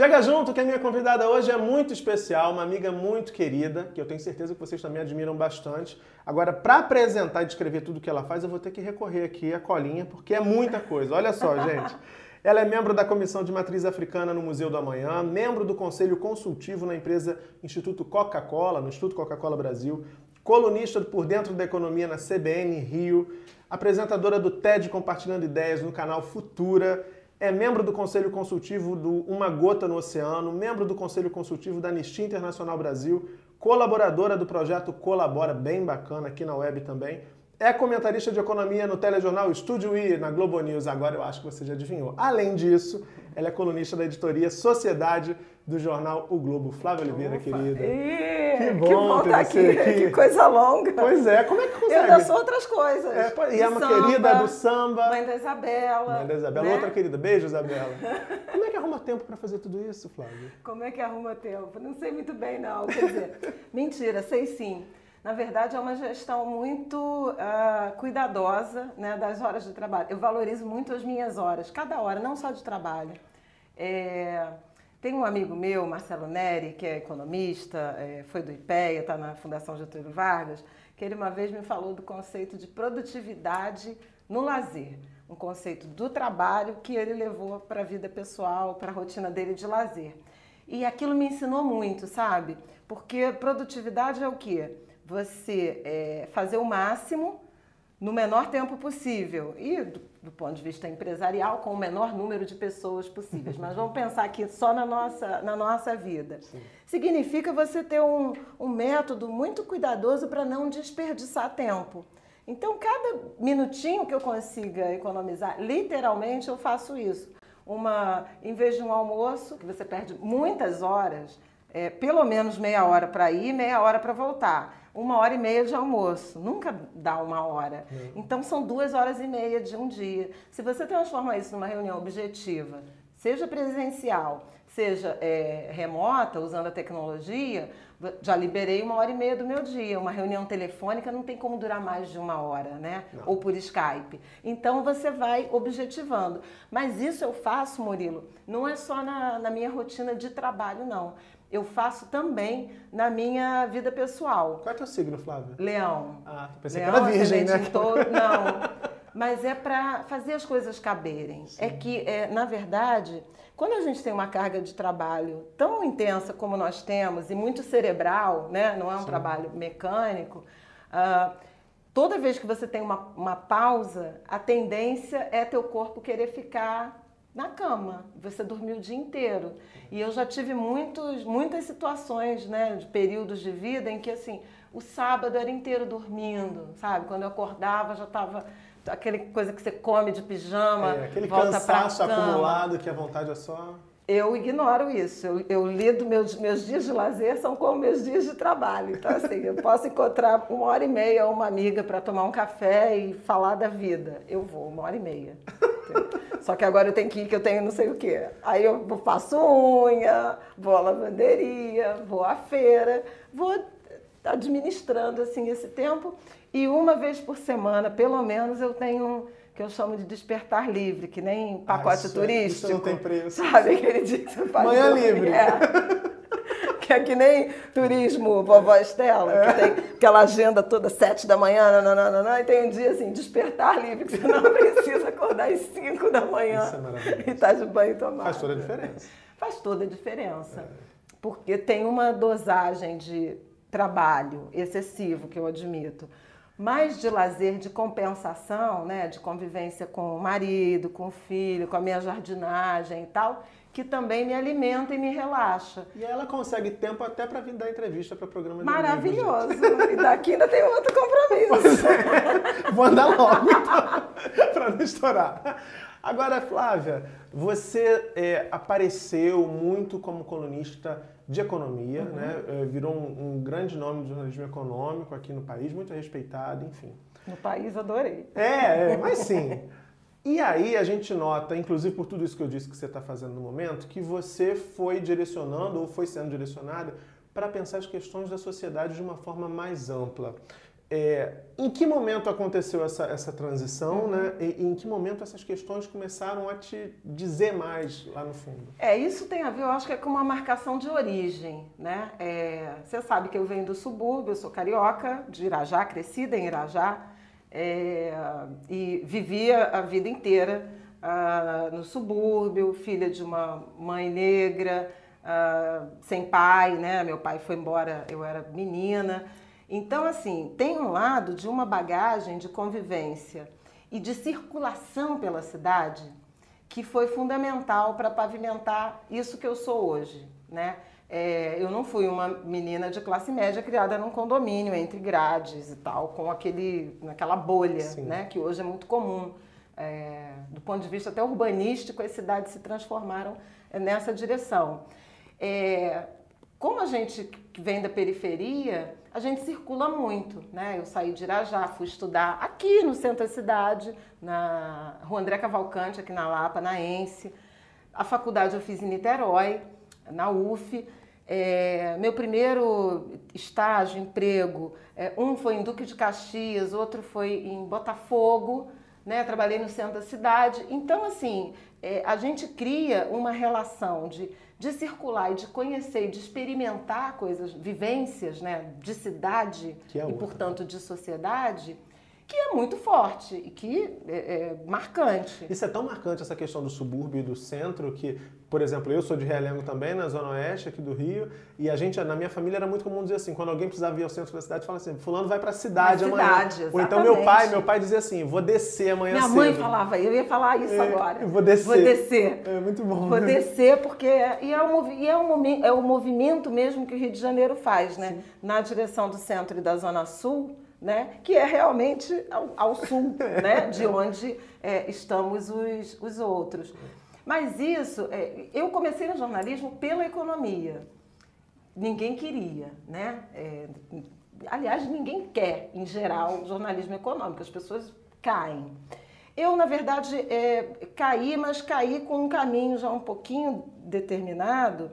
Chega junto que a minha convidada hoje é muito especial, uma amiga muito querida, que eu tenho certeza que vocês também admiram bastante. Agora, para apresentar e descrever tudo que ela faz, eu vou ter que recorrer aqui à colinha, porque é muita coisa. Olha só, gente. Ela é membro da Comissão de Matriz Africana no Museu do Amanhã, membro do Conselho Consultivo na empresa Instituto Coca-Cola, no Instituto Coca-Cola Brasil, colunista por dentro da economia na CBN Rio, apresentadora do TED Compartilhando Ideias no canal Futura é membro do Conselho Consultivo do Uma Gota no Oceano, membro do Conselho Consultivo da Anistia Internacional Brasil, colaboradora do projeto Colabora, bem bacana aqui na web também. É comentarista de economia no telejornal Estúdio I, na Globo News. Agora eu acho que você já adivinhou. Além disso, ela é colunista da editoria Sociedade do jornal O Globo. Flávia Oliveira, Ufa. querida. E... Que bom, que bom ter tá você aqui. aqui. Que coisa longa. Pois é, como é que consegue? Eu sou outras coisas. É, e é uma samba, querida do samba. Mãe da Isabela. Mãe da Isabela, né? outra querida. Beijo, Isabela. como é que arruma tempo para fazer tudo isso, Flávia? Como é que arruma tempo? Não sei muito bem, não. Quer dizer, mentira, sei sim. Na verdade, é uma gestão muito uh, cuidadosa né, das horas de trabalho. Eu valorizo muito as minhas horas, cada hora, não só de trabalho. É... Tem um amigo meu, Marcelo Neri, que é economista, é, foi do IPEA, está na Fundação Getúlio Vargas, que ele uma vez me falou do conceito de produtividade no lazer. Um conceito do trabalho que ele levou para a vida pessoal, para a rotina dele de lazer. E aquilo me ensinou muito, sabe? Porque produtividade é o quê? Você é, fazer o máximo no menor tempo possível. E do, do, ponto de vista empresarial, com o menor número de pessoas possíveis. Mas vamos pensar aqui só na nossa, na nossa vida. Sim. Significa você ter um, um método muito cuidadoso para não desperdiçar tempo. Então, cada minutinho que eu consiga economizar, literalmente eu faço isso. Uma, em vez de um almoço, que você perde muitas horas, é, pelo menos meia hora para ir, meia hora para voltar uma hora e meia de almoço, nunca dá uma hora. Então são duas horas e meia de um dia. Se você transforma isso numa reunião objetiva, seja presencial, seja é, remota, usando a tecnologia, já liberei uma hora e meia do meu dia. Uma reunião telefônica não tem como durar mais de uma hora, né? Não. Ou por Skype. Então você vai objetivando. Mas isso eu faço, Murilo, não é só na, na minha rotina de trabalho, não eu faço também na minha vida pessoal. Qual é o teu signo, Flávia? Leão. Ah, pensei Leão, que era virgem, né? Todo, não, mas é para fazer as coisas caberem. Sim. É que, é, na verdade, quando a gente tem uma carga de trabalho tão intensa como nós temos, e muito cerebral, né? não é um Sim. trabalho mecânico, uh, toda vez que você tem uma, uma pausa, a tendência é teu corpo querer ficar na cama, você dormiu o dia inteiro. E eu já tive muitos, muitas situações, né, de períodos de vida em que assim, o sábado era inteiro dormindo, sabe? Quando eu acordava já estava aquele coisa que você come de pijama, é, aquele volta cansaço acumulado que a vontade é só eu ignoro isso. Eu, eu lido meus, meus dias de lazer são como meus dias de trabalho. Então, assim, eu posso encontrar uma hora e meia uma amiga para tomar um café e falar da vida. Eu vou, uma hora e meia. Só que agora eu tenho que ir, que eu tenho não sei o quê. Aí eu faço unha, vou à lavanderia, vou à feira, vou administrando assim esse tempo. E uma vez por semana, pelo menos, eu tenho que eu chamo de despertar livre, que nem pacote ah, turístico. Isso não tem preço. Sabe aquele dia que você faz. Manhã livre. É. que é que nem turismo, vovó Estela, que tem aquela agenda toda sete da manhã, nananana, e tem um dia assim, despertar livre, que você não precisa acordar às cinco da manhã Isso é e tá de banho tomado. Faz toda a diferença. Faz toda a diferença. É. Porque tem uma dosagem de trabalho excessivo, que eu admito mais de lazer, de compensação, né, de convivência com o marido, com o filho, com a minha jardinagem e tal, que também me alimenta e me relaxa. E ela consegue tempo até para vir dar entrevista para o programa de Maravilhoso. e daqui ainda tem outro compromisso. É. Vou andar logo, então, para não estourar. Agora, Flávia, você é, apareceu muito como colunista de economia, uhum. né? É, virou um, um, grande nome do jornalismo econômico aqui no país, muito respeitado, enfim. No país adorei. É, é mas sim. E aí a gente nota, inclusive por tudo isso que eu disse que você está fazendo no momento, que você foi direcionando ou foi sendo direcionada para pensar as questões da sociedade de uma forma mais ampla. É, em que momento aconteceu essa, essa transição, uhum. né? E, em que momento essas questões começaram a te dizer mais lá no fundo? É, isso tem a ver, eu acho que é com uma marcação de origem, né? É, você sabe que eu venho do subúrbio, eu sou carioca, de Irajá, crescida em Irajá, é, e vivia a vida inteira uh, no subúrbio, filha de uma mãe negra, uh, sem pai, né? Meu pai foi embora, eu era menina. Então, assim, tem um lado de uma bagagem de convivência e de circulação pela cidade que foi fundamental para pavimentar isso que eu sou hoje, né? É, eu não fui uma menina de classe média criada num condomínio entre grades e tal, com aquele, naquela bolha, Sim. né? Que hoje é muito comum. É, do ponto de vista até urbanístico, as cidades se transformaram nessa direção. É, como a gente que vem da periferia, a gente circula muito, né? Eu saí de Irajá, fui estudar aqui no centro da cidade, na Rua André Cavalcante, aqui na Lapa, na ENSE. A faculdade eu fiz em Niterói, na UF. É, meu primeiro estágio, emprego, é, um foi em Duque de Caxias, outro foi em Botafogo, né? Trabalhei no centro da cidade. Então, assim, é, a gente cria uma relação de de circular e de conhecer e de experimentar coisas, vivências né, de cidade é e, portanto, de sociedade, que é muito forte e que é, é, marcante. Isso é tão marcante, essa questão do subúrbio e do centro, que, por exemplo, eu sou de Realengo também, na Zona Oeste aqui do Rio, e a gente, na minha família, era muito comum dizer assim, quando alguém precisava ir ao centro da cidade, fala assim, fulano vai pra cidade amanhã. Cidade, Ou então meu pai, meu pai dizia assim, vou descer amanhã minha cedo. Minha mãe falava, eu ia falar isso é, agora. Vou descer. Vou descer. É muito bom. Vou né? descer, porque... E é, um, e é, um, é o movimento mesmo que o Rio de Janeiro faz, né? Sim. Na direção do centro e da Zona Sul, né, que é realmente ao, ao sul, né, de onde é, estamos os, os outros. Mas isso, é, eu comecei no jornalismo pela economia. Ninguém queria, né? É, aliás, ninguém quer, em geral, jornalismo econômico. As pessoas caem. Eu, na verdade, é, caí, mas caí com um caminho já um pouquinho determinado,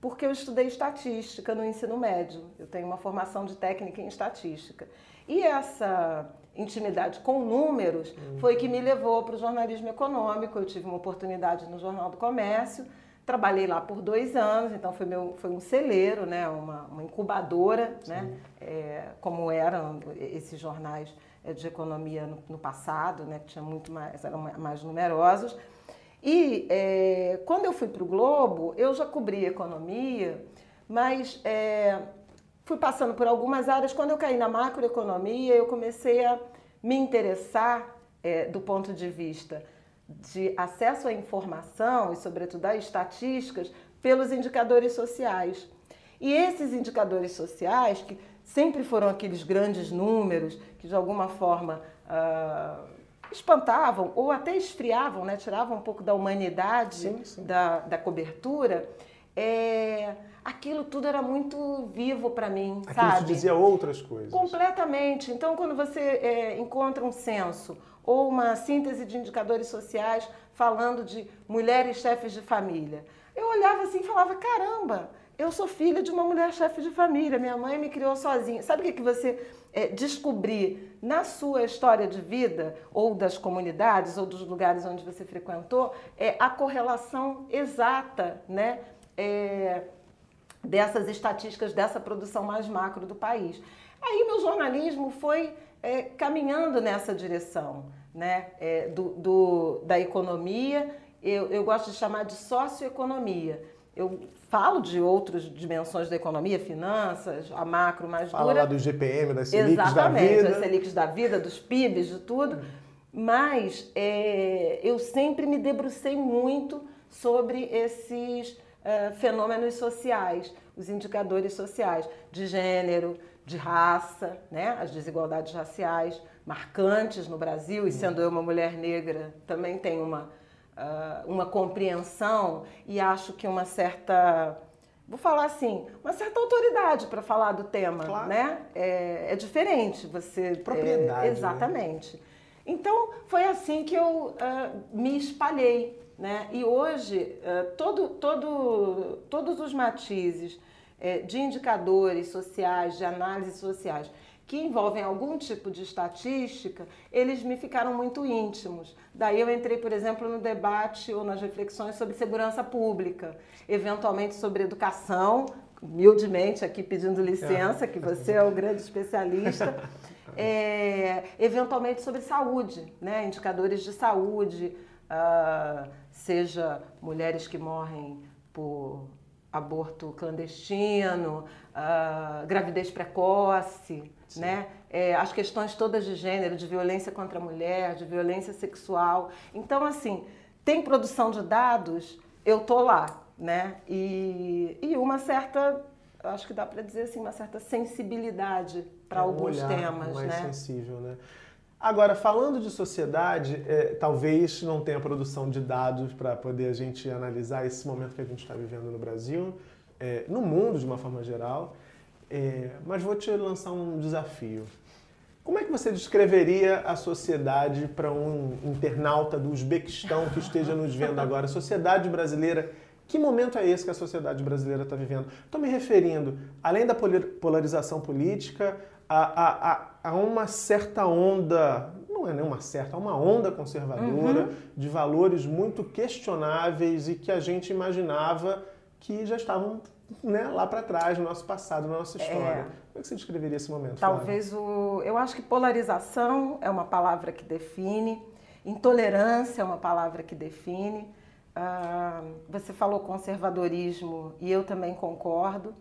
porque eu estudei estatística no ensino médio. Eu tenho uma formação de técnica em estatística. E essa intimidade com números uhum. foi que me levou para o jornalismo econômico. Eu tive uma oportunidade no Jornal do Comércio, trabalhei lá por dois anos, então foi, meu, foi um celeiro, né, uma, uma incubadora, né, é, como eram esses jornais é, de economia no, no, passado, né, que tinha muito mais, eram mais numerosos. E é, quando eu fui para o Globo, eu já cobri economia, mas é, fui passando por algumas áreas. Quando eu caí na macroeconomia, eu comecei a me interessar é, do ponto de vista de acesso à informação e, sobretudo, a estatísticas pelos indicadores sociais. E esses indicadores sociais, que sempre foram aqueles grandes números que, de alguma forma, uh, espantavam ou até esfriavam, né? tiravam um pouco da humanidade sim, sim. Da, da cobertura, é, aquilo tudo era muito vivo para mim, aquilo sabe? Aquilo dizia outras coisas. Completamente. Então, quando você é, encontra um censo ou uma síntese de indicadores sociais falando de mulheres chefes de família, eu olhava assim e falava, caramba, eu sou filha de uma mulher chefe de família, minha mãe me criou sozinha. Sabe o que, que você é, descobrir na sua história de vida, ou das comunidades, ou dos lugares onde você frequentou, é a correlação exata, né? É, dessas estatísticas, dessa produção mais macro do país. Aí meu jornalismo foi é, caminhando nessa direção, né? É, do, do, da economia, eu, eu gosto de chamar de socioeconomia. Eu falo de outras dimensões da economia, finanças, a macro mais Fala dura. Fala lá do GPM, das Selics Exatamente, da vida. Das Selics da vida, dos PIBs, de tudo. Mas é, eu sempre me debrucei muito sobre esses uh, fenômenos sociais, os indicadores sociais de gênero, de raça, né? as desigualdades raciais marcantes no Brasil, e sendo eu uma mulher negra, também tenho uma, uh, uma compreensão e acho que uma certa vou falar assim, uma certa autoridade para falar do tema, claro. né? É, é, diferente você propriedade, é, exatamente. Né? Então foi assim que eu uh, me espalhei né? E hoje, eh, todo, todo, todos os matizes eh, de indicadores sociais, de análises sociais, que envolvem algum tipo de estatística, eles me ficaram muito íntimos. Daí eu entrei, por exemplo, no debate ou nas reflexões sobre segurança pública, eventualmente sobre educação, humildemente aqui pedindo licença, que você é o grande especialista. É, eventualmente sobre saúde, né? indicadores de saúde, uh, seja mulheres que morrem por aborto clandestino, uh, gravidez precoce, né? É, as questões todas de gênero, de violência contra a mulher, de violência sexual. Então, assim, tem produção de dados, eu tô lá, né? E, e uma certa, acho que dá para dizer assim, uma certa sensibilidade para é um alguns temas, mais né? sensível, né? Agora, falando de sociedade, é, talvez não tenha produção de dados para poder a gente analisar esse momento que a gente está vivendo no Brasil, é, no mundo de uma forma geral, é, mas vou te lançar um desafio. Como é que você descreveria a sociedade para um internauta do Uzbequistão que esteja nos vendo agora? Sociedade brasileira, que momento é esse que a sociedade brasileira está vivendo? Estou me referindo, além da polarização política, a, a, a uma certa onda, não é nem uma certa, uma onda conservadora uhum. de valores muito questionáveis e que a gente imaginava que já estavam né, lá para trás, no nosso passado, na nossa história. É. Como é que você descreveria esse momento? Talvez o. Eu acho que polarização é uma palavra que define, intolerância é uma palavra que define. Ah, você falou conservadorismo e eu também concordo.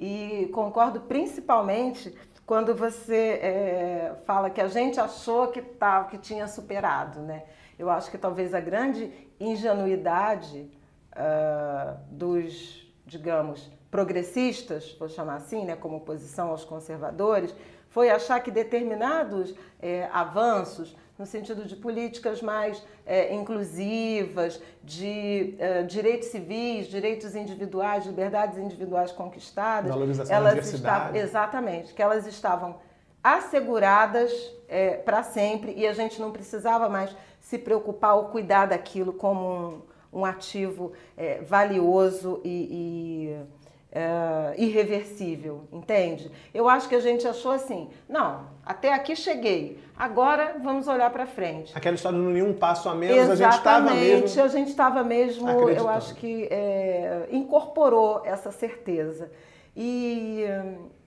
E concordo principalmente quando você é, fala que a gente achou que, tá, que tinha superado, né? Eu acho que talvez a grande ingenuidade uh, dos, digamos, progressistas, vou chamar assim, né, como oposição aos conservadores, foi achar que determinados é, avanços no sentido de políticas mais é, inclusivas, de é, direitos civis, direitos individuais, liberdades individuais conquistadas. Valorização elas da. Estavam, exatamente, que elas estavam asseguradas é, para sempre e a gente não precisava mais se preocupar ou cuidar daquilo como um, um ativo é, valioso e, e é, irreversível, entende? Eu acho que a gente achou assim, não, até aqui cheguei, agora vamos olhar para frente. Aquela história do nenhum passo a menos, Exatamente, a gente estava mesmo... a gente estava mesmo, eu acho que é, incorporou essa certeza. E,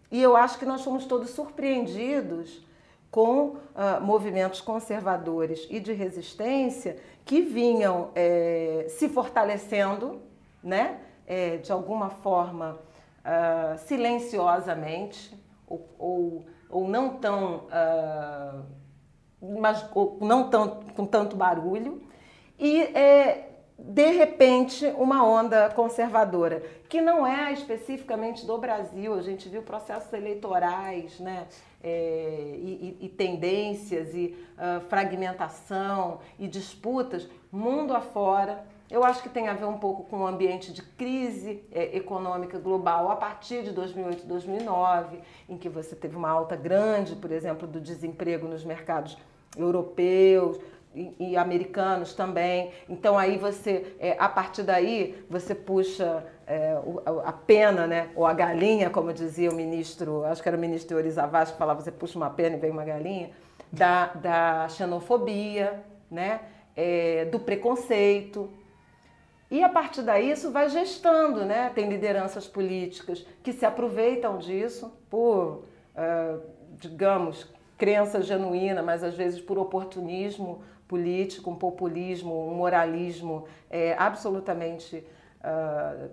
e eu acho que nós fomos todos surpreendidos com uh, movimentos conservadores e de resistência que vinham é, se fortalecendo, né? É, de alguma forma uh, silenciosamente ou, ou, ou, não tão uh, mas, não tão, com tanto barulho e é, de repente uma onda conservadora que não é especificamente do Brasil. A gente viu processos eleitorais né é, e, e, tendências e uh, fragmentação e disputas mundo afora eu acho que tem a ver um pouco com o ambiente de crise é, econômica global a partir de 2008, 2009, em que você teve uma alta grande, por exemplo, do desemprego nos mercados europeus, e, e, americanos também. Então aí você, é, a partir daí, você puxa é, a pena, né? Ou a galinha, como dizia o ministro, acho que era o ministro Orizavaz que falava, você puxa uma pena e vem uma galinha, da, da xenofobia, né? É, do preconceito. E a partir daí isso vai gestando, né? Tem lideranças políticas que se aproveitam disso por, uh, digamos, crença genuína, mas às vezes por oportunismo político, um populismo, um moralismo é, absolutamente uh,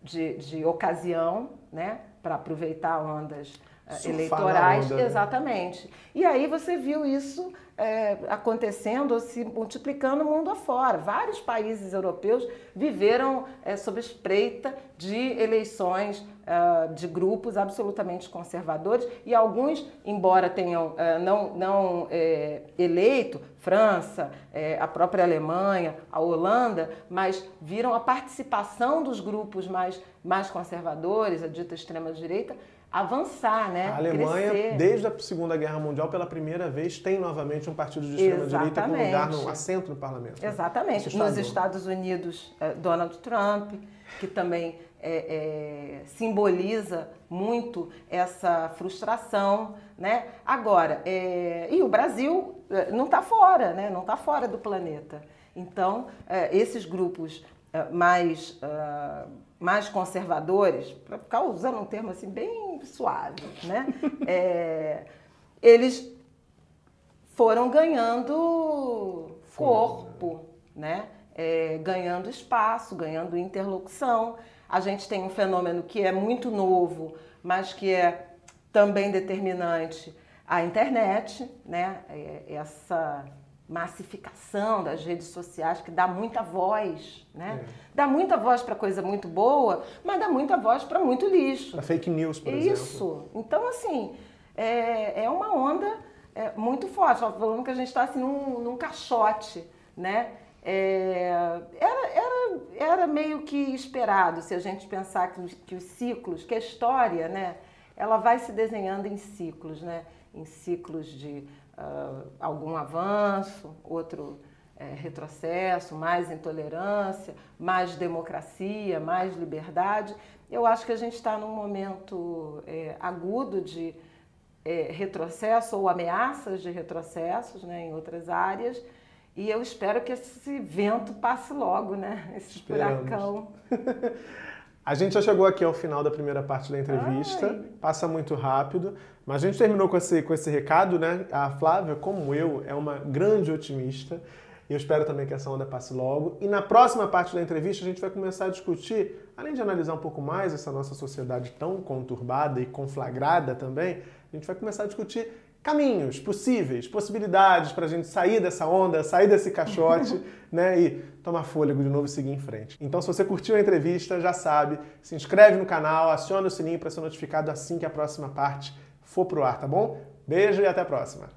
de, de ocasião, né? Para aproveitar ondas uh, eleitorais. Onda, né? Exatamente. E aí você viu isso é, acontecendo, se multiplicando mundo afora. Vários países europeus viveram é, sob espreita de eleições é, de grupos absolutamente conservadores e alguns, embora tenham é, não, não é, eleito, França, é, a própria Alemanha, a Holanda, mas viram a participação dos grupos mais, mais conservadores, a dita extrema-direita, avançar, né? A Alemanha, crescer. desde a Segunda Guerra Mundial, pela primeira vez, tem novamente um partido de extrema-direita com lugar no assento no parlamento. Né? Exatamente. Nos Estados Unidos, é, Donald Trump, que também é, é, simboliza muito essa frustração, né? Agora, é, e o Brasil é, não está fora, né? Não está fora do planeta. Então, é, esses grupos mais uh, mais conservadores, para ficar usando um termo assim bem suave, né? É, eles foram ganhando corpo, né? É, ganhando espaço, ganhando interlocução. A gente tem um fenômeno que é muito novo, mas que é também determinante, a internet, né? É, essa massificação das redes sociais que dá muita voz, né? É. Dá muita voz para coisa muito boa, mas dá muita voz para muito lixo. Para fake news, por Isso. exemplo. Isso. Então, assim, é, é uma onda é, muito forte. Falando que a gente está assim, num, num caixote, né? É, era, era, meio que esperado se a gente pensar que, que os ciclos, que a história, né? Ela vai se desenhando em ciclos, né? Em ciclos de uh, algum avanço, outro é, retrocesso, mais intolerância, mais democracia, mais liberdade. Eu acho que a gente está num momento é, agudo de é, retrocesso ou ameaças de retrocessos né, em outras áreas. E eu espero que esse vento passe logo, né? Esse Esperamos. furacão. A gente já chegou aqui ao final da primeira parte da entrevista, Ai. passa muito rápido, mas a gente terminou com esse, com esse recado, né? A Flávia, como eu, é uma grande otimista e eu espero também que essa onda passe logo. E na próxima parte da entrevista a gente vai começar a discutir, além de analisar um pouco mais essa nossa sociedade tão conturbada e conflagrada também, a gente vai começar a discutir caminhos possíveis, possibilidades para a gente sair dessa onda, sair desse caixote, né, e tomar fôlego de novo e seguir em frente. Então, se você curtiu a entrevista, já sabe, se inscreve no canal, aciona o sininho para ser notificado assim que a próxima parte for pro ar, tá bom? Beijo e até a próxima.